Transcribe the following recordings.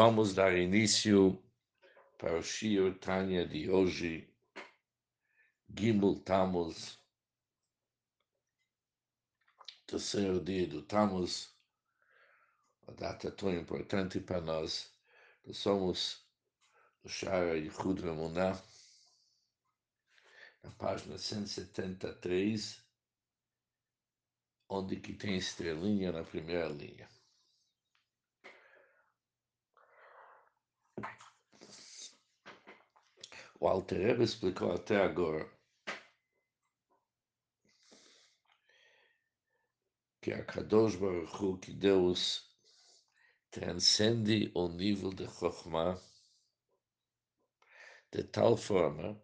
Vamos dar início para o Shir Tanya de hoje, Gimel Tammuz, terceiro dia do Tammuz, uma data tão importante para nós. Nós somos do Shara Yichud Ramuná, na página 173, onde que tem estrelinha na primeira linha. O Alter Rebbe explicou até agora que a Kadosh Baruch Hu, que Deus transcende o nível de Chokhmah de tal forma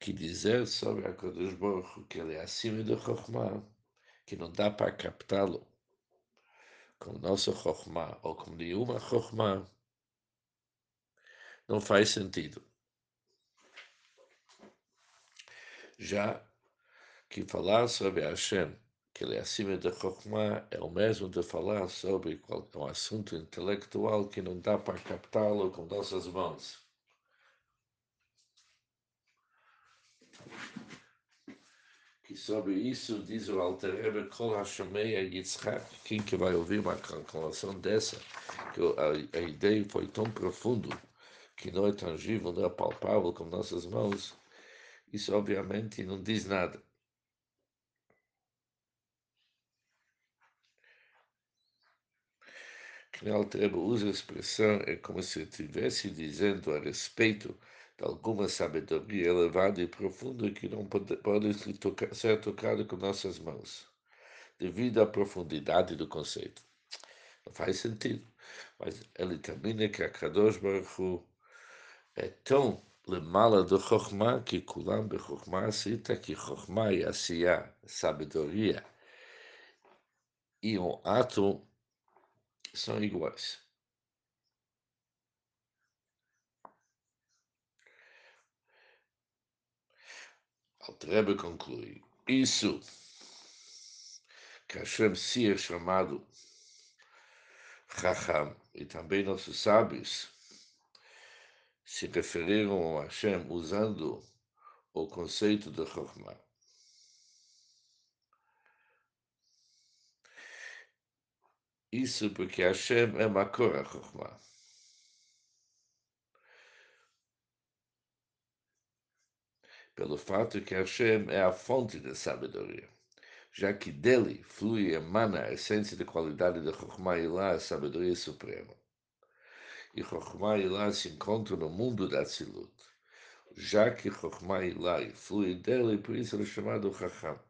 que dizer sobre a Kadosh Baruch Hu que ele é acima do Chokhmah, que não dá para captá-lo com nosso Chokhmah ou com nenhuma Chokhmah, não faz sentido. Já que falar sobre Hashem, que ele é acima da Chokhmah, é o mesmo de falar sobre um assunto intelectual que não dá para captá-lo com nossas mãos. Que sobre isso diz o Alter Rebbe Kol Hashemeia Yitzhak, quem que vai ouvir uma calculação dessa, que a, a ideia foi tão profundo que não é tangível, não é palpável com nossas mãos, isso obviamente não diz nada. Que Altreba usa a expressão é como se estivesse dizendo a respeito de alguma sabedoria elevada e profunda que não pode, pode ser tocada com nossas mãos, devido à profundidade do conceito. Não faz sentido, mas ele termina que a Kadosh Baruch Hu é tão Lemala do Chokhmah, que Kulam be Chokhmah cita que Chokhmah e Asiyah, sabedoria, e um ato são iguais. Altrebe conclui, isso que Hashem se é chamado Chacham, e também nossos sábios, se referiram a Hashem usando o conceito de Chokhmah. Isso porque Hashem é Makor Chokhmah. Pelo fato que Hashem é a fonte da sabedoria, já que dele flui e emana a essência da qualidade da Chokhmah e lá a sabedoria suprema e Chokhmah Ilá se encontra no mundo da Tzilut, já que Chokhmah Ilá flui dele, por isso ele é chamado Chacham.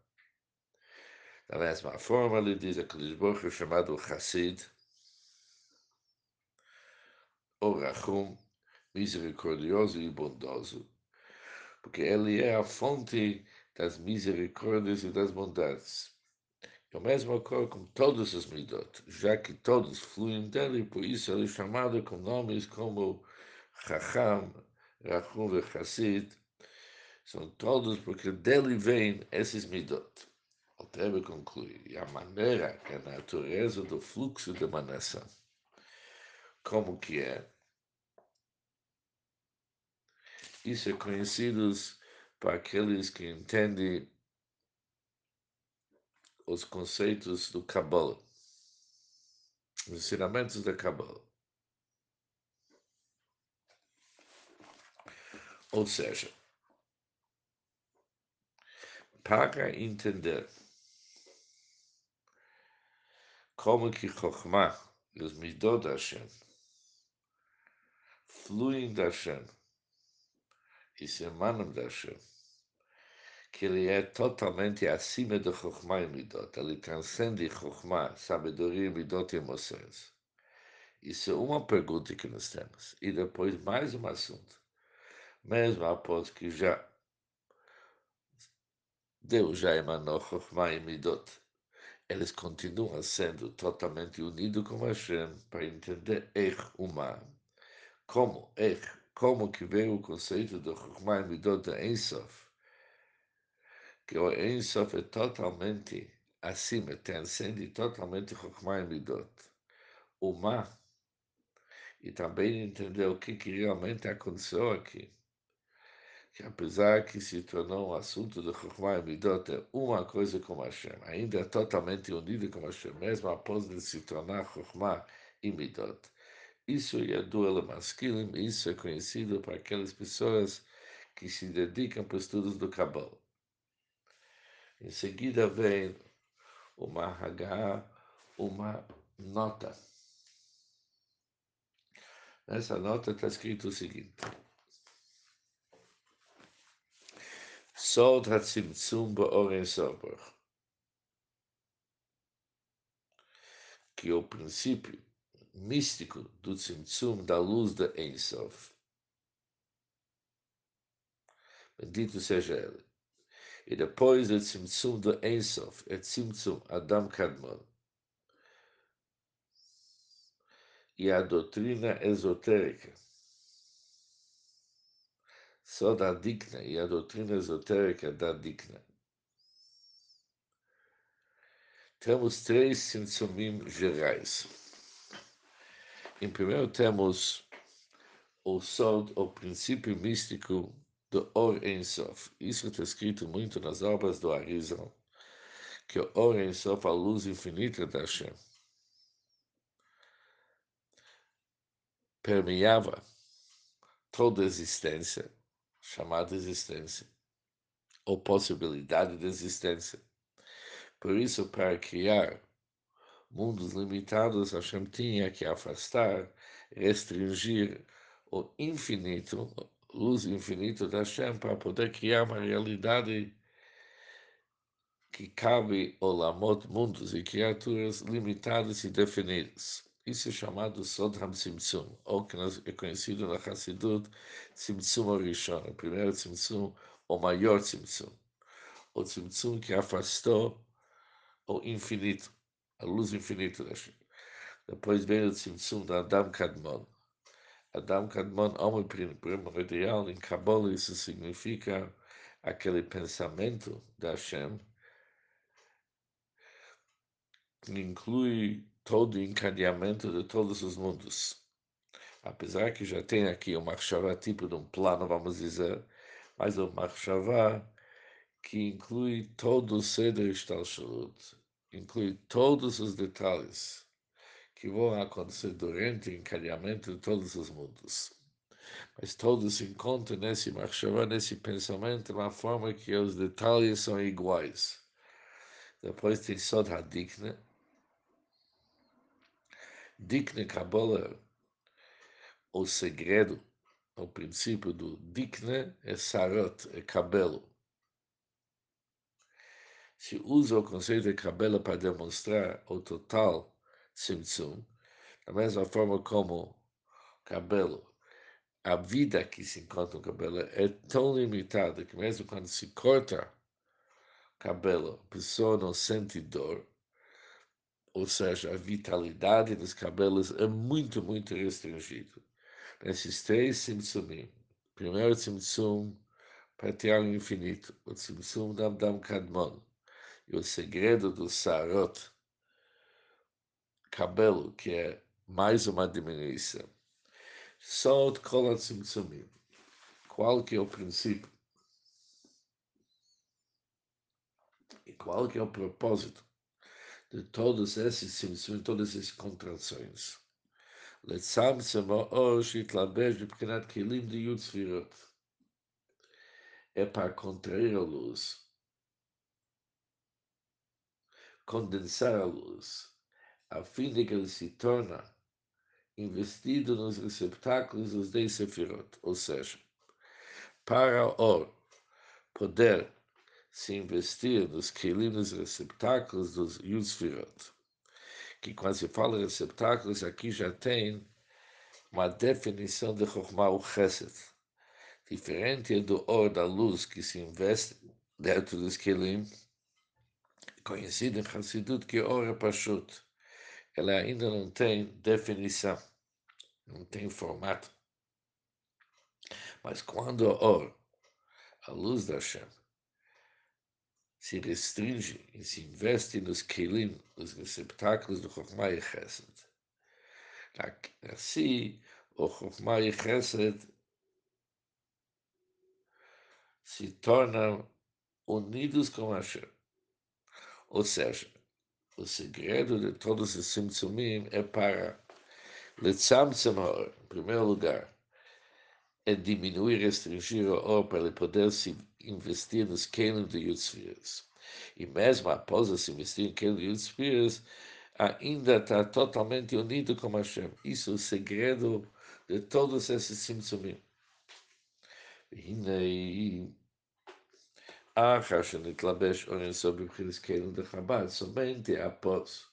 Da mesma forma, ele diz que Lisboa é chamado Hassid, ou Rachum, misericordioso e bondoso, porque ele é a fonte das misericórdias e das bondades. O mesmo ocorre com todos os midot, já que todos fluem dele, por isso ele é chamado com nomes como Chacham, Rachum e Chassid. São todos porque dele vêm esses midot. O Trebe conclui, e a maneira que a natureza do fluxo de emanação, como que é, isso é conhecido para aqueles que entendem os conceitos do Kabbalah, os ensinamentos da Kabbalah. Ou seja, para entender como que Chokhmah e os Midot Hashem fluem da Hashem e se emanam da Hashem, que ele é totalmente acima do Chokhmah e Midot. Ele transcende Chokhmah, sabedoria, Midot e emoções. Isso é uma pergunta que nós temos. E depois mais um assunto. Mesmo após que já Deus já emanou Chokhmah e Midot, eles continuam sendo totalmente unidos com Hashem para entender Er Uma. Como Er, como que veio o conceito do Chokhmah e Midot de Ensof que o Ensof é totalmente acima, transcende totalmente Chokhmah e Midot. O Ma e também entender o que, que realmente aconteceu aqui. Que apesar que se tornou um assunto de Chokhmah e Midot, é uma coisa com Hashem, ainda é totalmente unido com Hashem, mesmo após de se tornar Chokhmah e Midot. Isso é duelo masculino, isso é conhecido para aquelas pessoas que se dedicam para estudos do Kabbalah. Em seguida vem uma Hagah, uma nota. Nessa nota está escrito o seguinte: Sod HaTzimtzum Ba'oren Sober. Que o princípio místico do Tzimtzum da luz da Ensof. Bendito seja ele. E depois do Tzimtzum do Ensof, é Tzimtzum Adam Kadmon. E a doutrina esotérica. Só da Dikna e a doutrina esotérica da Dikna. Temos três Tzimtzumim gerais. Em primeiro temos o Sod, o princípio místico do Or Ensof. Isso está escrito muito nas obras do Arizal, que o Or Ensof, a luz infinita da Hashem, permeava toda a existência, chamada existência, ou possibilidade de existência. Por isso, para criar mundos limitados, Hashem tinha que afastar, restringir o infinito, luz infinita da Hashem, para poder criar uma realidade que cabe olamot, mundos e criaturas limitadas e definidas. Isso é chamado Sod HaMtzimtzum, ou que é conhecido na Hassidut Tzimtzum Orishon, o primeiro Tzimtzum, o maior Tzimtzum, o Tzimtzum que afastou o infinito a luz infinita da Hashem. Depois vem o Tzimtzum da Adam Kadmon. Adam Kadmon, homem primordial, em Kabbalah isso significa aquele pensamento da Hashem que inclui todo o encadeamento de todos os mundos. Apesar que já tem aqui o Machshavá, tipo de um plano, vamos dizer, mas o Machshavá que inclui todo o Seder Shtalshalut, inclui todos os detalhes que vão acontecer durante o encadeamento de todos os mundos. Mas todos se encontram nesse marchavá, nesse pensamento, uma forma que os detalhes são iguais. Depois tem Sod HaDikne. Dikne Kabbalah, o segredo, o princípio do Dikne é Sarot, é cabelo se usa o conceito de cabelo para demonstrar o total Tzimtzum, da mesma forma como cabelo, a vida que se encontra no cabelo é tão limitada que mesmo quando se corta cabelo, a pessoa não sente dor, ou seja, a vitalidade dos cabelos é muito, muito restringida. Nesses três Tzimtzumim, primeiro Tzimtzum, para o infinito, o Tzimtzum Dam Dam Kadmon, e o segredo do sarot, cabelo, que é mais uma diminuição. Sod kolat simtsumim. Qual que é o princípio? E qual que é o propósito de todos esses simtsumim, todas essas contrações? לצמצם האור שהתלבש מבחינת כלים דיוד ספירות. É para contrair a luz condensar a luz, a fim de que ele se torne investido nos receptáculos dos dez sefirot, ou seja, para o poder se investir nos quilim nos receptáculos dos Yusfirot, que quando se fala receptáculos, aqui já tem uma definição de Chokhmah o Chesed, diferente do or da luz que se investe dentro dos quilim, conhecido em Hassidut que Ora Pashut, ela ainda não tem definição, não tem formato. Mas quando a Or, a luz da Hashem, se restringe e se investe nos kelim, nos receptáculos do Chokhmah e Chesed, assim o Chokhmah e Chesed se tornam unidos com Hashem. Ou seja, o segredo de todos os simtsumim é para Letzamtzem Haor, em primeiro lugar, é diminuir, restringir o Haor para ele poder se investir nos canos de Yutzfiras. E mesmo após se investir em canos de Yutzfiras, ainda está totalmente unido com Hashem. Isso é o segredo de todos esses simtsumim. E somente após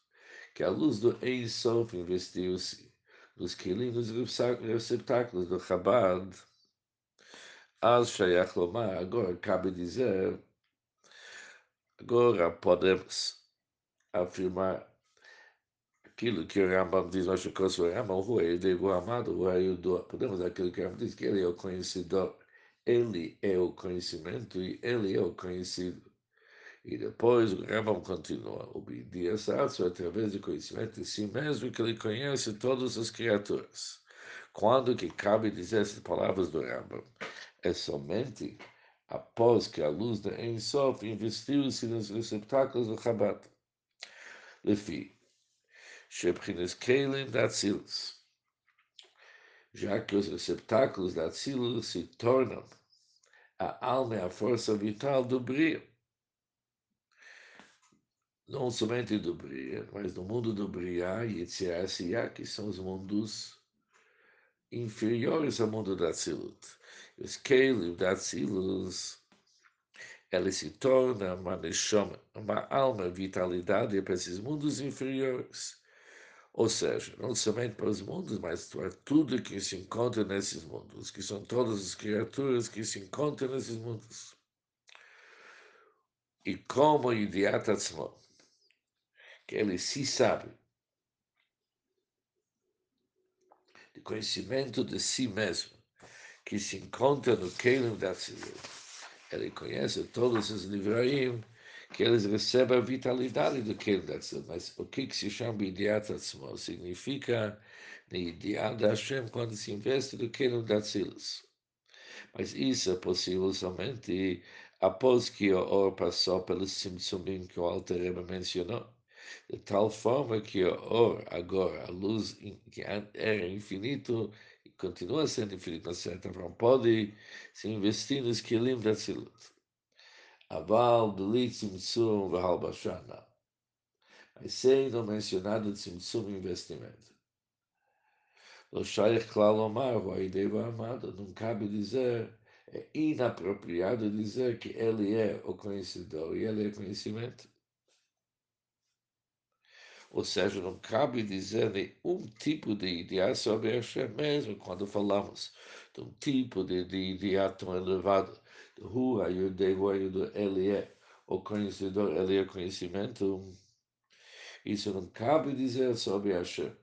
que a luz do Ein Sof investiu-se nos quilinhos receptáculos do Chabad, as Shayach Lomar, agora cabe dizer, agora podemos afirmar aquilo que o Rambam diz, nós o Rambam, o Rui, o amado, o Ayudor, podemos aquilo que o Rambam diz, que ele é o conhecedor, ele é o conhecimento e ele é o conhecido. E depois o Rambam continua, essa através do conhecimento de si mesmo que ele conhece todas as criaturas. Quando que cabe dizer essas palavras do Rambam? É somente após que a luz da Ensof investiu-se nos receptáculos do Chabad. Lefi, Shebchines Kelim da. Já que os receptáculos da Atzilus se tornam a alma e a força vital do brilho não somente do Bria, mas no mundo do Bria e Yitzhak, que são os mundos inferiores ao mundo da Tzilut. Os Kelim da Tzilut, ele se torna uma neshama, uma alma, vitalidade para esses mundos inferiores. Ou seja, não somente para os mundos, mas para tudo que se encontra nesses mundos, que são todas as criaturas que se encontram nesses mundos. E como Idiat Atzmon, que ele se sabe, de conhecimento de si mesmo, que se encontra no Kelim da Tzilut. Ele conhece todos os livraim, que eles recebem a vitalidade do Kelim da Tzilut. Mas o que, se chama Idiat Atzmo? Significa Idiat Hashem quando se investe no Kelim da Tzilut. Mas isso é possível somente após que o Or passou pelos Simtsumim que o Alter Rebbe mencionou de tal forma que o or, agora, a luz que era infinito, e continua sendo infinito, de certa forma, pode se investir nos quilim da Tzilut. Aval, Belit, Tzimtzum, Vahal Bashana. Mas sendo mencionado Tzimtzum investimento. Lo Shaykh Klal Omar, o Aideva Amado, não cabe dizer, é inapropriado dizer que ele é o conhecedor e ele é conhecimento. Ou seja, não cabe dizer nenhum tipo de ideia sobre Hashem mesmo, quando falamos de um tipo de, de ideia tão elevado, Hu, Ayudei, Hu, Ayudei, ele é o conhecedor, ele é conhecimento. Isso não cabe dizer sobre Hashem.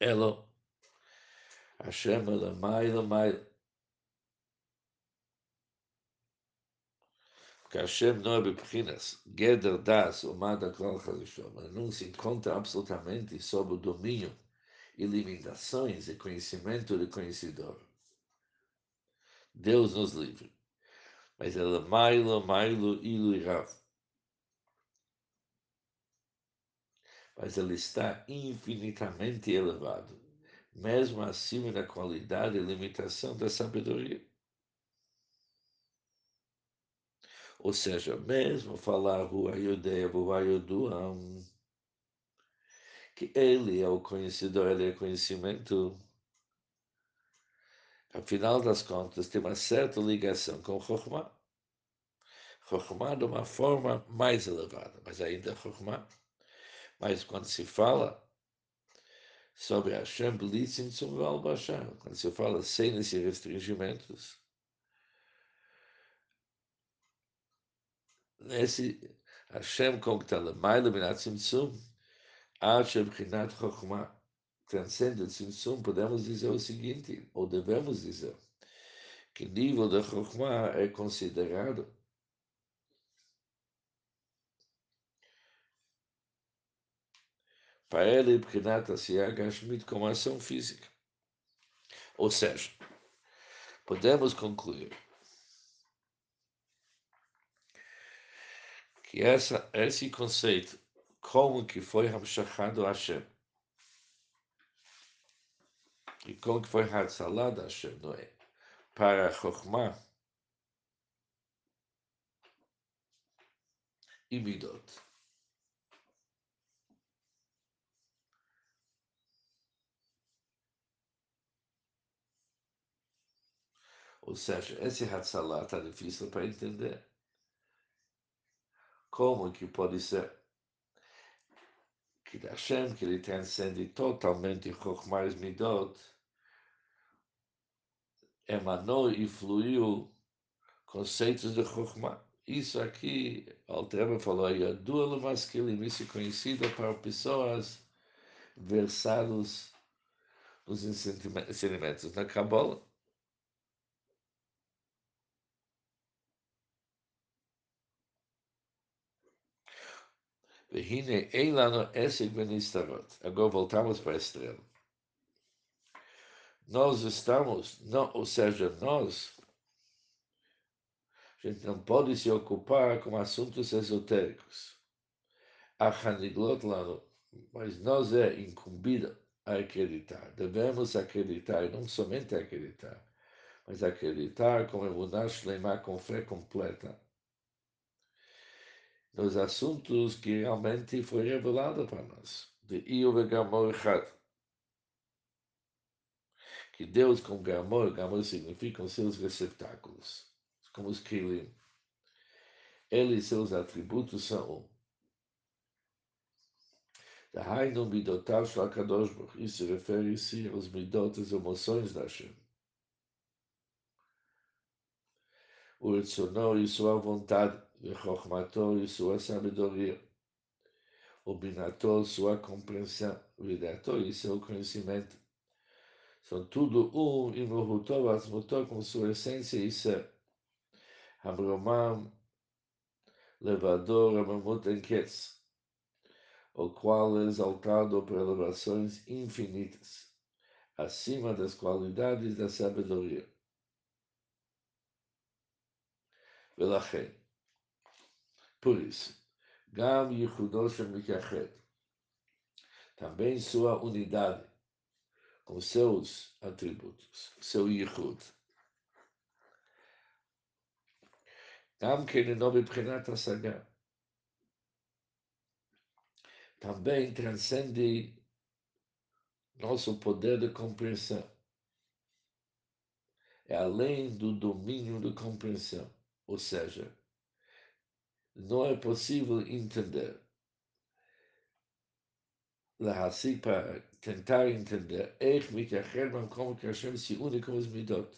Elo Hashem Elamai Elamai. Hashem não é Bepchinas, Geder Das, o Mada Klal Chazishom, não se encontra absolutamente sob o domínio e limitações e conhecimento do conhecedor. Deus nos livre. Mas ela mailo, mailo, ilu e rav. Mas ele está infinitamente elevado mesmo acima da qualidade e limitação da sabedoria. Ou seja, mesmo falar Ruayodea, Ruayoduam, que ele é o conhecedor, ele é conhecimento, afinal das contas, tem uma certa ligação com Chokhmah. Chokhmah de uma forma mais elevada, mas ainda Chokhmah. Mas quando se fala sobre Hashem Blitzim o Bashar. Quando se fala sem esses restringimentos, nesse Hashem como está lá, Maila Binat Bchinat Chokhmah, transcende o podemos dizer o seguinte, ou devemos dizer, que nível de Chokhmah é considerado para ele, porque Nata se Gashmit como ação física. Ou seja, podemos concluir que essa, esse conceito, como que foi Hamshachado Hashem, e como que foi Hatzalah Hashem, não é? Para Chokhmah e Midot. Ou seja, esse Hatzalah está difícil para entender. Como que pode ser que Hashem, que ele transcende totalmente Chokhmah Midot, emanou e fluiu conceitos de Chokhmah. Isso aqui, Altreba falou aí, a dual masculine, isso é conhecido para pessoas versadas nos ensinamentos na Kabbalah. Agora voltamos para a estrela. Nós estamos, não, ou seja, nós, a gente não pode se ocupar com assuntos esotéricos. A Haniglot Lano, mas nós é incumbido a acreditar. Devemos acreditar, e não somente acreditar, mas acreditar com emunar Shleimah, com fé completa nos assuntos que realmente foi revelado para nós. De Io e Gamor Que Deus com Gamor, Gamor significa os seus receptáculos, como os Kilim. Ele e seus atributos são um. Baruch Isso refere-se aos midot, as emoções da Hashem. O Retzono e sua vontade וחוכמתו e sua sabedoria, o binator, sua compreensão, vidator e seu conhecimento. São tudo um, e Mohutor, Asmutor, com sua essência e ser. Abromam, levador, Amamut Enketz, o qual é exaltado por elevações infinitas, acima das qualidades da sabedoria. Velachem, por isso, Gam Yichudosh Mikachet, também sua unidade, com seus atributos, seu Yichud. Gam Kenenobi Prenat Saga, também transcende nosso poder de compreensão. É além do domínio de compreensão, ou seja, não é possível entender. להשיג para tentar entender איך מתייחד במקום que Hashem se une com os midot.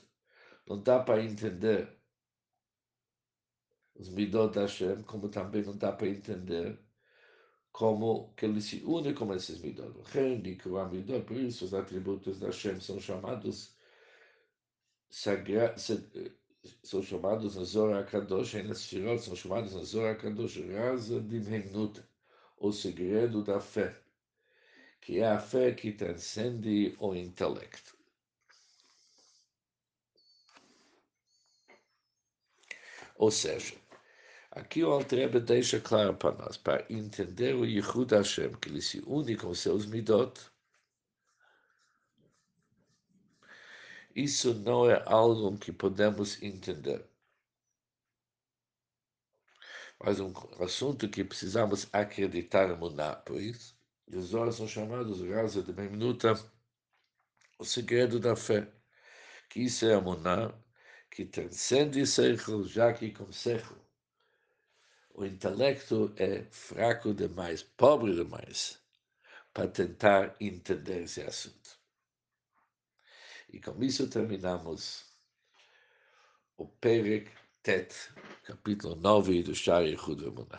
Não dá para entender os midot da Hashem, como também não dá para entender como que ele se une com esses midot. Por isso os atributos da Hashem são chamados sagra, são chamados na Zohar Kadosh, e nas Shirot são chamados na Zohar Kadosh, Raza Dimhenut, o segredo da fé, que é a fé que transcende o intelecto. Ou seja, aqui o Altrebe deixa claro para nós, para entender o Yehud Hashem, que ele se une com seus midot, Isso não é algo que podemos entender. Mas um assunto que precisamos acreditar mudar. Por isso, os olhos são chamados rasa de minuta, o segredo da fé. Que isso é a que transcende Seichel, já que com Seichel o intelecto é fraco demais, pobre demais, para tentar entender esse assunto. E com isso terminamos o Perek Tet, capítulo 9 do Shari Chudramuna.